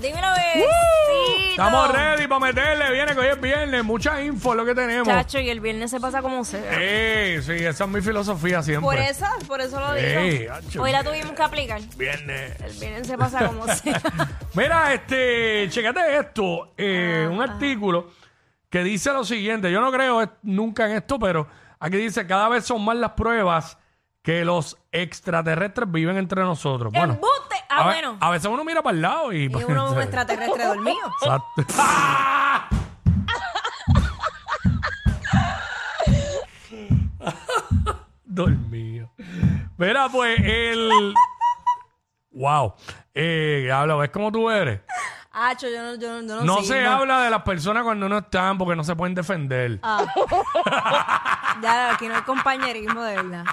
Dímelo, bebecito. Estamos ready para meterle. Viene que hoy es viernes. Mucha info lo que tenemos. Chacho, y el viernes se pasa como sea. Eh, sí, esa es mi filosofía siempre. Por eso, por eso lo digo. Hoy la tuvimos que aplicar. Viernes. El viernes se pasa como sea. Mira, este, checate esto, eh, un artículo que dice lo siguiente, yo no creo es- nunca en esto, pero aquí dice, cada vez son más las pruebas que los extraterrestres viven entre nosotros. Bueno, ¡Embuste! Ah, a, ve- bueno. a veces uno mira para el lado y... Y uno un extraterrestre dormido. Exacto. ¡Ah! Dormido. Mira, pues el... Wow. Eh, habla, ¿ves cómo tú eres? Acho, yo no, yo, no- yo no No sé, se no. habla de las personas cuando no están porque no se pueden defender. Ah. ya, aquí no hay compañerismo de verdad.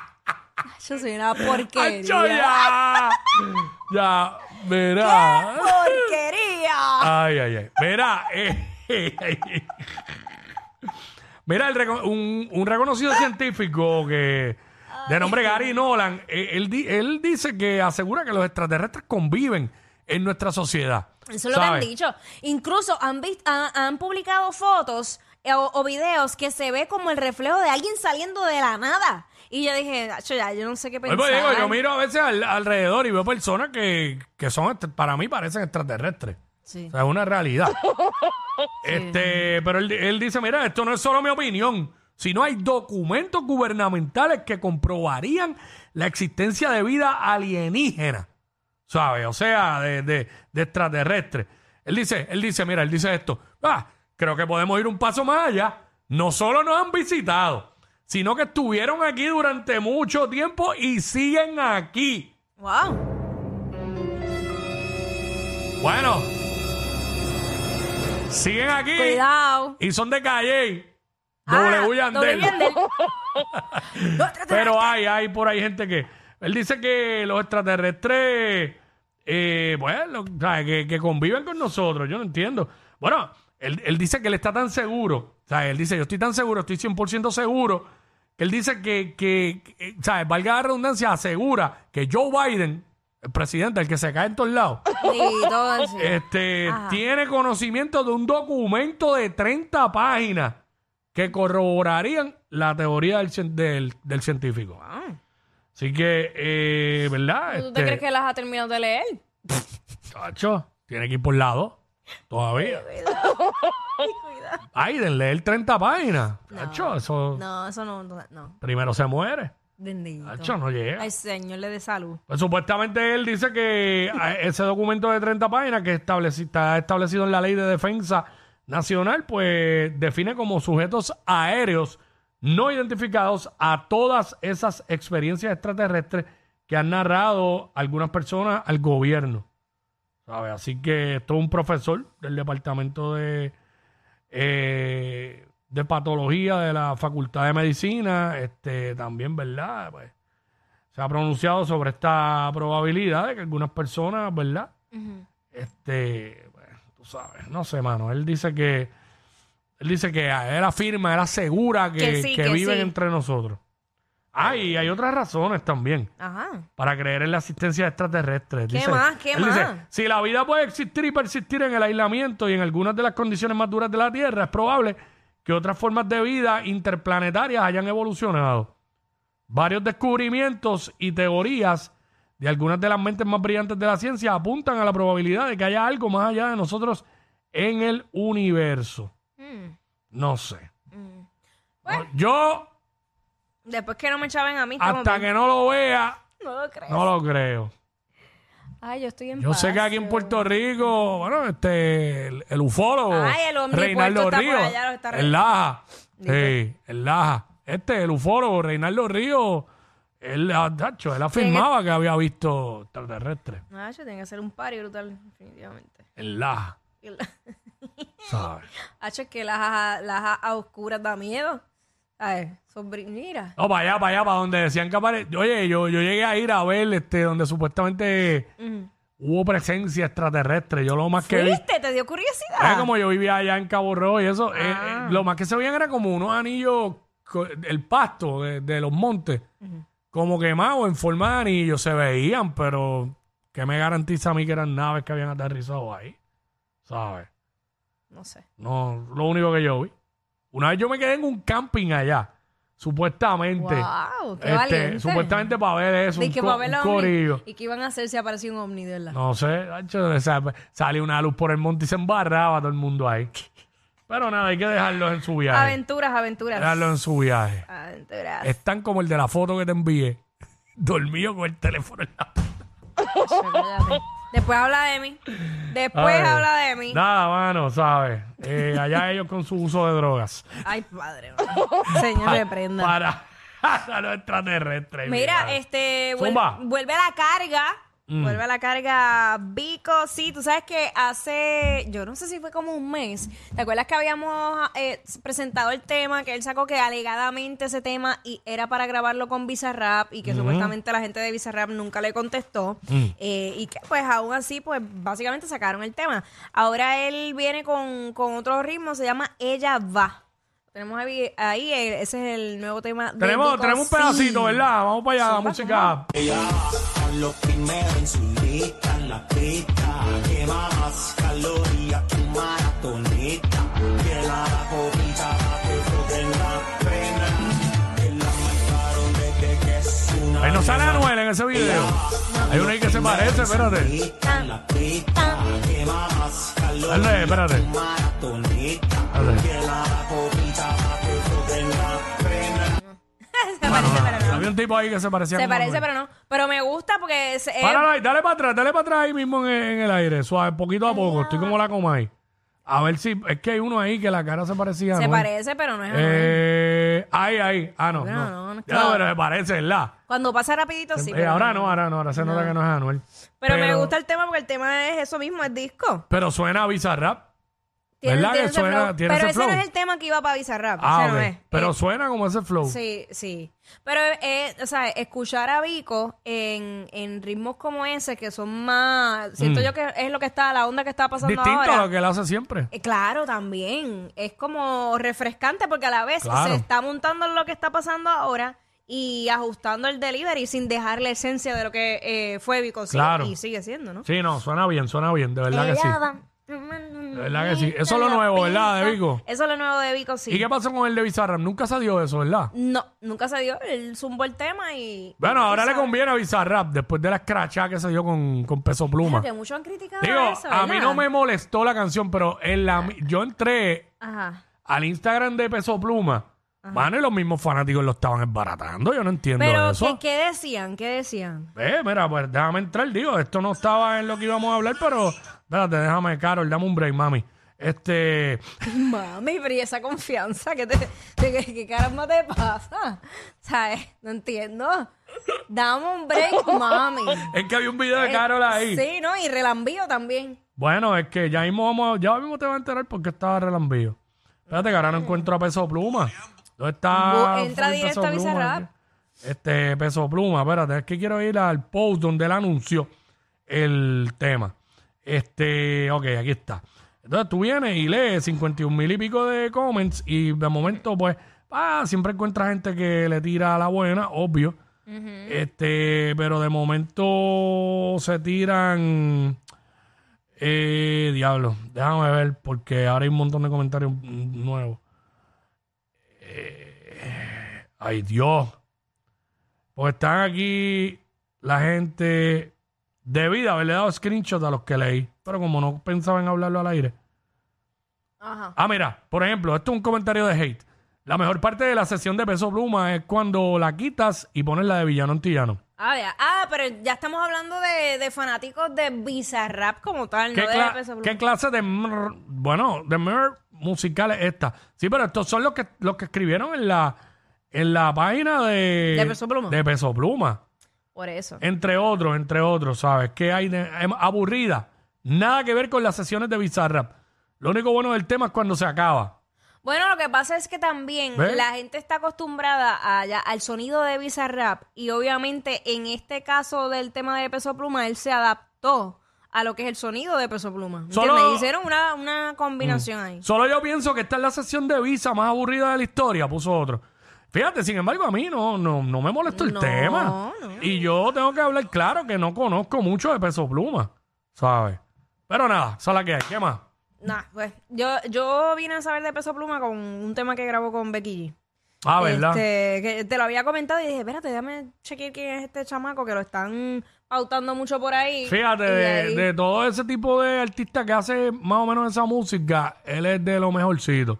Yo soy una porquería. ¡Acho, ya! ya, mira. ¡Porquería! Ay, ay, ay. Mira, eh, mira, el reco- un, un reconocido científico que de nombre Gary Nolan, eh, él, di- él dice que asegura que los extraterrestres conviven en nuestra sociedad. Eso es lo que han ¿sabes? dicho. Incluso han, vis- han, han publicado fotos o, o videos que se ve como el reflejo de alguien saliendo de la nada. Y yo dije, "Acho, ya, yo no sé qué Pues, pensar. pues, digo, yo miro a veces al- alrededor y veo personas que, que son, extra- para mí parecen extraterrestres. Sí. O sea, es una realidad. este, pero él, él dice, mira, esto no es solo mi opinión, sino hay documentos gubernamentales que comprobarían la existencia de vida alienígena. ¿Sabes? O sea, de, de, de extraterrestres. Él dice, él dice, mira, él dice esto. Ah, creo que podemos ir un paso más allá. No solo nos han visitado, sino que estuvieron aquí durante mucho tiempo y siguen aquí. Wow. Bueno. Siguen aquí. Cuidado. Y son de Calle. Ah, W Yandel. Pero hay, hay por ahí gente que. Él dice que los extraterrestres. Eh, bueno. Que, que conviven con nosotros. Yo no entiendo. Bueno, él, él dice que él está tan seguro. O sea, él dice: Yo estoy tan seguro, estoy 100% seguro. Que él dice que, que, que, ¿sabes? Valga la redundancia, asegura que Joe Biden, el presidente, el que se cae en todos lados, Sí, todo así. este, Ajá. tiene conocimiento de un documento de 30 páginas que corroborarían la teoría del, cien- del, del científico. Así que, eh, ¿verdad? ¿Tú te Este, crees que las ha terminado de leer? chacho, tiene que ir por lado todavía. Biden, leer 30 páginas. Eso No, eso no, no. no. primero se muere. Bendito. No llega. Ay, señor, le dé salud. Pues supuestamente él dice que a- ese documento de 30 páginas que estableci- está establecido en la Ley de Defensa Nacional, pues define como sujetos aéreos no identificados a todas esas experiencias extraterrestres que han narrado algunas personas al gobierno. Así que esto es un profesor del Departamento de, eh, de Patología de la Facultad de Medicina, este también, ¿verdad? Pues, se ha pronunciado sobre esta probabilidad de que algunas personas, ¿verdad? Este, bueno, tú sabes, no sé, mano. Él dice que, él dice que él afirma, él asegura que, Que sí, que que viven sí. entre nosotros. Ah, y hay otras razones también Ajá. para creer en la existencia de extraterrestres. ¿Qué más? ¿Qué él dice, más? si la vida puede existir y persistir en el aislamiento y en algunas de las condiciones más duras de la Tierra, es probable que otras formas de vida interplanetarias hayan evolucionado. Varios descubrimientos y teorías de algunas de las mentes más brillantes de la ciencia apuntan a la probabilidad de que haya algo más allá de nosotros en el universo. Mm. No sé. Bueno. Yo, Después que no me echaben a mí, estamos hasta bien. que no lo vea, No lo creo. no lo creo. Ay, yo estoy en Yo sé que aquí en Puerto Rico, bueno, este, el, el ufólogo, Ay, el omnipuerto Reinaldo está por Ríos, allá, lo está el Laja, sí, el Laja, este, el ufólogo, Reinaldo Ríos, él, ah, tacho, él afirmaba que había visto extraterrestres, Ah, yo tengo que hacer un party brutal, definitivamente. el Laja, la- ¿sabes? Hacho, es que las, las a oscuras da miedo. Ay, sobri- mira. No, para allá, para allá, para donde decían que apare... Oye, yo, yo llegué a ir a ver este, donde supuestamente hubo presencia extraterrestre. Yo lo más que vi... ¿Fuiste? ¿Te dio Es curiosidad? como yo vivía allá en Cabo Rojo y eso. eh, Ah. eh, lo más que se veían era como unos anillos, co- el pasto de, de los montes, como quemados en forma de anillos. Se veían, pero ¿qué me garantiza a mí que eran naves que habían aterrizado ahí? ¿Sabes? No sé. No, lo único que yo vi. Una vez yo me quedé en un camping allá, supuestamente. Wow, qué Este, valiente. supuestamente para ver eso, Di un, que co- para ver un la ovni. corillo. ¿Y qué iban a hacer si aparecía un ovni, de verdad? No sé, hacho, sa- salió una luz por el monte y se embarraba todo el mundo ahí. Pero nada, hay que dejarlos en su viaje. Aventuras, aventuras. Dejarlos en su viaje. Aventuras. Están como el de la foto que te envié. Dormido con el teléfono en la Cállate. Después habla de mí. Después Ay, habla de mí. Nada, mano, ¿sabes? Eh, allá ellos con su uso de drogas. Ay, padre. mano. Señor, reprenda. Para, para los extraterrestres. Mira, mira. este Zumba. vuel- vuelve a la carga. Mm. Vuelve a la carga Vico. Sí, tú sabes que hace, yo no sé si fue como un mes. ¿Te acuerdas que habíamos eh, presentado el tema? Que él sacó que alegadamente ese tema y era para grabarlo con Bizarrap y que supuestamente la gente de Bizarrap nunca le contestó. Mm. Eh, y que pues aún así, pues básicamente sacaron el tema. Ahora él viene con, con otro ritmo, se llama Ella Va. Tenemos ahí, ahí, eh, ese es el nuevo tema de Tenemos, Vico, tenemos un sí. pedacito, ¿verdad? Vamos para allá, la música. Ella va lo primero en su lista, en la pista. Quema más calorías que un maratonista. Que la copita no sale Anuel en ese video. Hay uno ahí que se parece, espérate. Dale, espérate. que un maratonista. Dale. Que la copita que froten la pena. se parece, pero no. Había un tipo ahí que se parecía Se como parece, Anuel. pero no. Pero me gusta porque es, es- Páralo ahí, dale para atrás, dale para atrás ahí mismo en, en el aire, suave, poquito a poco. Estoy como la coma ahí. A ver si, es que hay uno ahí que la cara se parecía a se Anuel. parece, pero no es Anuel. Eh, ahí, ahí. Ah, no, No, no. no, no, Ya, claro. pero me parece, ¿verdad? Cuando pasa rapidito, sí. Eh, pero ahora no, ahora no, ahora se nota que no es Anuel. Pero, me gusta el tema porque el tema es eso mismo, es disco. Pero suena a Bizarrap. Tiene- ¿Verdad tiene que ese suena- flow. tiene Pero ese ese no flow? es el tema que iba para Bizarrap. Ah, ese no ok. es. Pero Eh, suena como ese flow. Sí, sí. Pero, eh, o sea, escuchar a Vico en, en ritmos como ese, que son más. Siento Mm. yo que es lo que está, la onda que está pasando Distinto ahora. a lo que él hace siempre. Eh, Claro, también. Es como refrescante porque a la vez Claro. se está montando en lo que está pasando ahora y ajustando el delivery sin dejar la esencia de lo que eh, fue Vico. Claro. Y sigue siendo, ¿no? Sí, no, suena bien, suena bien, de verdad que sí. Ella va- verdad que sí. Eso es lo nuevo, ¿verdad, de Vico? Eso es lo nuevo de Vico, sí. ¿Y qué pasó con el de Bizarrap? Nunca se dio eso, ¿verdad? No, nunca se dio. Él zumbó el tema y... Bueno, ahora le conviene a Bizarrap después de la escrachada que se dio con, con Peso Pluma. Pero que muchos han criticado Digo, eso, a mí no me molestó la canción, pero en la, yo entré Ajá. al Instagram de Peso Pluma, mano, y los mismos fanáticos lo estaban esbaratando. Yo no entiendo Pero, eso. ¿qué, ¿qué decían? ¿Qué decían? Eh, mira, pues déjame entrar, digo, esto no estaba en lo que íbamos a hablar, pero espérate, déjame, Carol, dame un break, mami. Este, Mami, pero ¿y esa confianza? ¿Qué, te, qué, qué caramba te pasa? ¿Sabes? No entiendo. Dame un break, mami. es que había un video de Eh, Carol ahí. Sí, ¿no? Y relambío también. Bueno, es que ya mismo vamos, a- ya mismo te vas a enterar por qué estaba relambío. Espérate que ahora no encuentro a Peso Pluma. ¿Dónde está? Entra fucking directo Peso a Pluma? Bizarrap. Este, Peso Pluma, espérate, es que quiero ir al post donde él anunció el tema. Este, ok, aquí está. Entonces tú vienes y lees 51 mil y pico de comments y de momento, pues, ah, siempre encuentras gente que le tira a la buena, obvio. Este, pero de momento se tiran. Eh, diablo, déjame ver, porque ahora hay un montón de comentarios nuevos. Eh, ay, Dios. Pues están aquí la gente. Debí de haberle dado screenshot a los que leí, pero como no pensaba en hablarlo al aire. Ajá. Ah, mira, por ejemplo, esto es un comentario de hate. La mejor parte de la sesión de peso pluma es cuando la quitas y pones la de villano antillano. Ah, ya. Ah, pero ya estamos hablando de, de fanáticos de Bizarrap como tal, ¿Qué, no de Peso Pluma. qué clase de mr- bueno, de mr musical es esta? Sí, pero estos son los que los que escribieron en la en la página de ¿De Peso Pluma? de Peso Pluma. Por eso. Entre otros, entre otros, ¿sabes? Que hay de, em, aburrida. Nada que ver con las sesiones de Bizarrap. Lo único bueno del tema es cuando se acaba. Bueno, lo que pasa es que también ¿Ves? la gente está acostumbrada a ya- al sonido de Bizarrap y obviamente en este caso del tema de Peso Pluma, él se adaptó a lo que es el sonido de Peso Pluma. ¿me Solo-? Hicieron una, una combinación ahí. Solo yo pienso que esta es la sesión de visa más aburrida de la historia, puso otro. Fíjate, sin embargo, a mí no, no, no me molestó el No, tema. no. Y yo tengo que hablar claro que no conozco mucho de Peso Pluma, ¿sabes? Pero nada, esa es la que hay. ¿Qué más? Nah, pues yo, yo vine a saber de Peso Pluma con un tema que grabó con Becky G. Ah, ¿verdad? Este, que te lo había comentado y dije, espérate, déjame chequear quién es este chamaco que lo están pautando mucho por ahí. Fíjate, Y de, ahí- de todo ese tipo de artista que hace más o menos esa música, él es de lo mejorcito.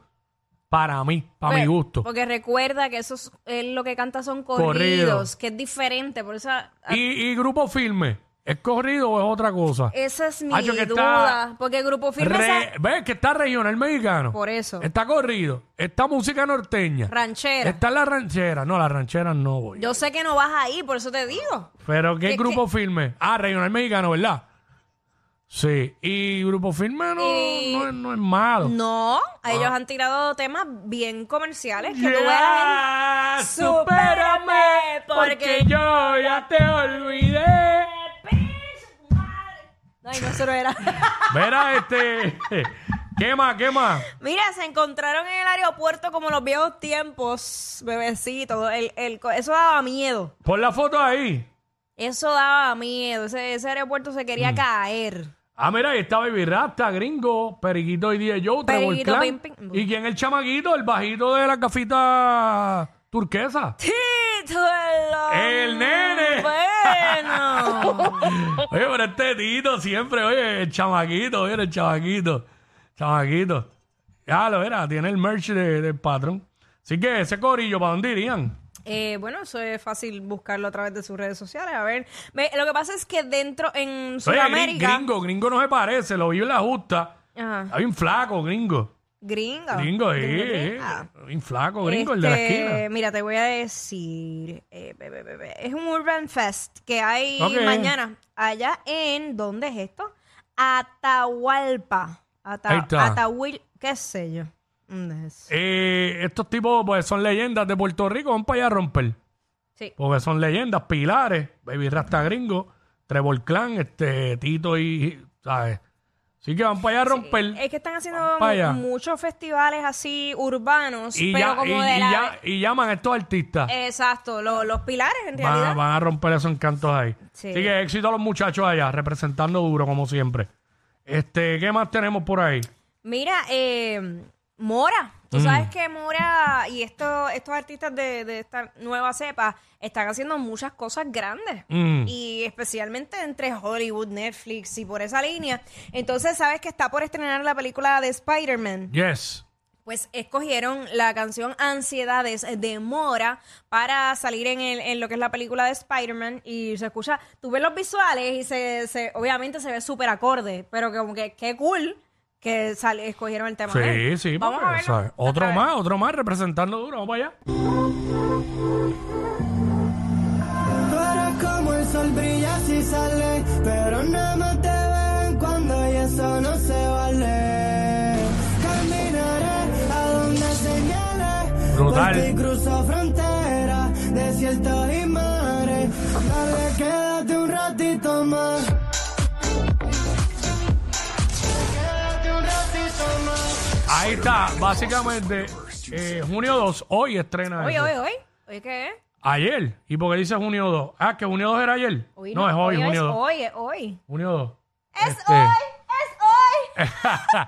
Para mí, para mi Pues, gusto. Porque recuerda que eso es, él lo que canta son corridos, que es diferente. Por eso, a- Y, y grupo firme, ¿es corrido o es otra cosa? esa es mi Hacho, que está duda. Porque el grupo firme Re- ¿Ves que está regional mexicano? Por eso. Está corrido. Está música norteña. ranchera. Está la ranchera. No, la ranchera no voy. Yo sé que no vas ahí, por eso te digo. Pero ¿qué ¿Qué- grupo firme? Ah, regional mexicano, ¿verdad? Sí. Y grupo firme no, Y- no, es- no es malo. No, Ah. ellos han tirado temas bien comerciales que tú ves a la Ya, gente- supérame, porque yo ya te olvidé. Ay, no, eso no era. Mira, este. ¿Qué más? ¿Qué más? Mira, se encontraron en el aeropuerto como los viejos tiempos, bebecitos. El, el, co- eso daba miedo. Pon la foto ahí. Eso daba miedo. Ese, ese aeropuerto se Mm. quería caer. Ah, mira, ahí está Baby Rasta, Gringo, Periquito y DJ Joe, Trevor Periquito, Clan. pim, pim. ¿Y quién es el chamaquito? El bajito de la gafita turquesa. ¡Tito el ¡El nene! Bueno. Oye, pero este Tito siempre, oye, el chamaquito, oye, el chamaquito. Chamaquito. Ya lo era, tiene el merch de- del patrón. Así que ese corillo, ¿para dónde irían? Eh, bueno, eso es fácil buscarlo a través de sus redes sociales. A ver, Ve, lo que pasa es que dentro en Oye, Sudamérica. gringo, gringo no se parece, lo vi en la justa. Ajá. Está bien flaco, gringo. Gringo. Gringo, sí, Gringo. Bien flaco, gringo, el de la Este, esquina. Mira, te voy a decir. eh, be, be. Es un Urban Fest que hay mañana allá en. ¿Dónde es esto? Atahualpa. Ata- Ahí está. Atahuil, qué sé yo. Eh, estos tipos, pues, son leyendas de Puerto Rico, van para allá a romper. Sí. Porque son leyendas, pilares, Baby Rasta Gringo, Trevor Clan, este, Tito y, ¿sabes? Así que van para allá a romper. Es que están haciendo muchos festivales así urbanos, y, pero ya- como y- de y la. ya- y llaman a estos artistas. Exacto, lo- los pilares en van, realidad. van a romper esos encantos ahí. Sí. Así que éxito a los muchachos allá, representando duro como siempre. Este, ¿qué más tenemos por ahí? Mira, eh, Mora. Tú Mm. sabes que Mora y esto, estos artistas de, de esta nueva cepa están haciendo muchas cosas grandes. Mm. Y especialmente entre Hollywood, Netflix y por esa línea. Entonces, ¿sabes que está por estrenar la película de Spider-Man? Yes. Pues escogieron la canción Ansiedades de Mora para salir en, el- en lo que es la película de Spider-Man y se escucha, tú ves los visuales y se, se- obviamente se ve súper acorde, pero como que qué cool que sale, escogieron el tema. de él. Sí, sí, Vamos porque, a verlo Otro vez. más, otro más, representando duro, vamos para allá. Tú como el sol brilla si sale, pero nada más te ven cuando y eso no se vale. Caminaré a donde señales, Brutal. por ti cruzo fronteras, desiertos y mares. Dale, quédate un ratito más. Ahí está, básicamente, eh, junio 2, hoy estrena eso. oye, oye. ¿Oye qué es? Ayer. ¿Y por qué dice junio 2? Ah, que junio 2 era ayer. Hoy no, es hoy, junio es 2. hoy, es hoy. Junio 2. Es Este, hoy, es hoy.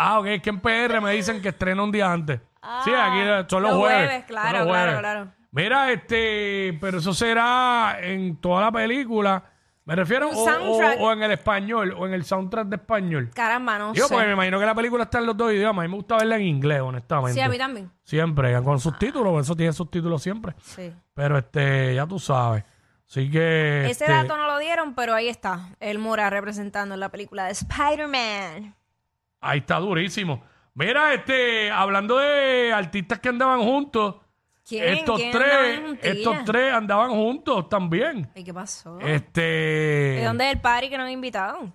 Ah, ok, es que en PR me dicen que estrena un día antes. sí, aquí son los, los jueves. jueves, claro, los claro, jueves. claro. Mira, este, pero eso será en toda la película. Me refiero o, o en el español, o en el soundtrack de español. Caramba, no Yo, sé. porque me imagino que la película está en los dos idiomas. A mí me gusta verla en inglés, honestamente. Sí, a mí también. Siempre, con subtítulos, por eso tiene subtítulos siempre. Sí. Pero este, ya tú sabes. Así que. Ese este, dato no lo dieron, pero ahí está. El Mora representando en la película de Spider-Man. Ahí está durísimo. Mira, este, hablando de artistas que andaban juntos. ¿Quién? Estos ¿Quién tres, juntilla? estos tres andaban juntos también. ¿Y qué pasó? Este. ¿De dónde es el party que nos han invitado?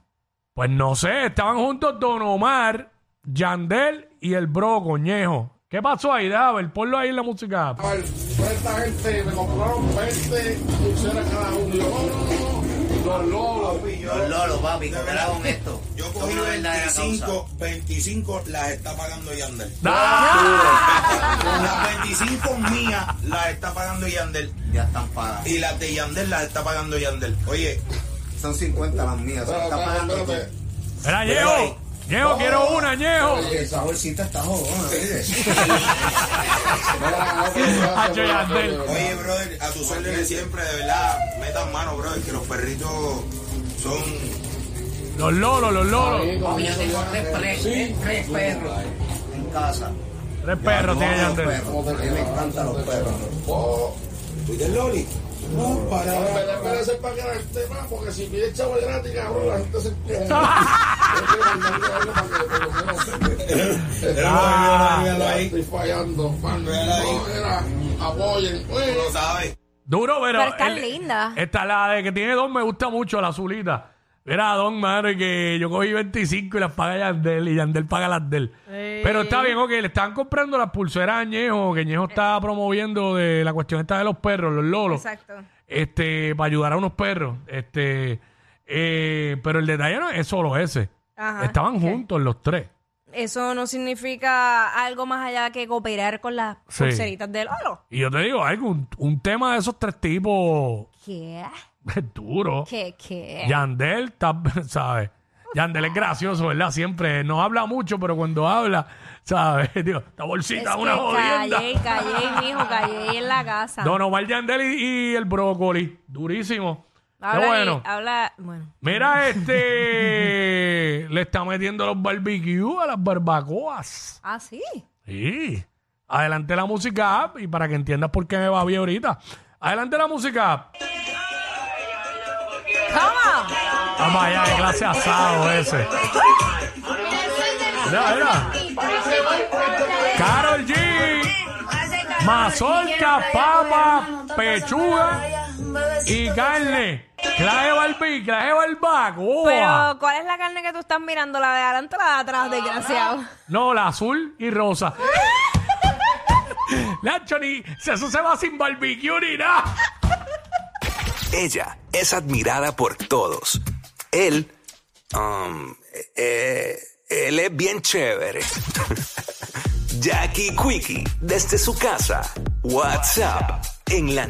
Pues no sé, estaban juntos Don Omar Yandel y el bro Coñejo. ¿Qué pasó ahí? Ver, ponlo ahí en la música. A ver, toda esta gente me compraron 20 pulseras cada uno. Y yo, no, no, no, los lolos. Los lolos, papi, ¿qué era con esto? Yo cogí una verdadera 25, causa. 25 las está pagando Yandel. ¡Ah! Las 25 mías las está pagando Yandel. Ya están pagadas. Y las de Yandel las está pagando Yandel. Oye, Son 50 las mías. Se Espera, está espera, pagando todo. Ñejo. Quiero una, Ñejo. Esa bolsita está jodona, ¿viste? Hacho Yandel. oye, brother, a tus órdenes siempre, de verdad, metan mano, brother, que los perritos son... Los lolos, los lolos. Yo tengo tres, tres, tres perros en casa. Tres perros tiene Yandel. me encantan los perros. Oh, ¿Tú del Loli? No, para... ese para que el tema, porque si pide chavo gratis, cabrón, la gente se. Estoy fallando, apoyen. Lo sabes. Duro, pero. Pero están el- lindas. Esta, la de que tiene dos, me gusta mucho, la azulita. Era Don, madre, que yo cogí 25 y las paga Yandel y Yandel paga las de él. Pero está bien, ok, le están comprando las pulseras a Ñejo, que Ñejo está promoviendo de la cuestión esta de los perros, los lolos. Exacto. Este, para ayudar a unos perros. Este, eh, pero el detalle no es solo ese. Ajá. Estaban ¿Qué? juntos los tres. Eso no significa algo más allá que cooperar con las Sí. pulseritas del oro. Y yo te digo algo, un, un tema de esos tres tipos ¿Qué? es duro. ¿Qué? ¿Qué? Yandel, ¿sabes? Yandel es gracioso, ¿verdad? Siempre no habla mucho, pero cuando habla, ¿sabes? Digo, esta bolsita Es es una que jodienda. callé, callé, mijo, callé en la casa. Don Omar Yandel y, y el brócoli, durísimo. Habla, Qué bueno. habla, bueno. Mira, este le está metiendo los barbecue a las barbacoas. Ah, sí. Sí. Adelante la música app y para que entiendas por qué me va bien ahorita. Adelante la música app. ¿Cómo? Vamos allá, clase asado ese. Mira, mira. Carol G. Mazorca, papa, pechuga y carne. Barbecue, clase de barbacoa. Pero, ¿cuál es la carne que tú estás mirando? ¿La de adelante o la de atrás, desgraciado? No, la azul y rosa. Nacho, ni eso se va sin barbecue ni nada. Ella es admirada por todos. Él, um, eh, él es bien chévere. Jackie Quickie, desde su casa. WhatsApp, en la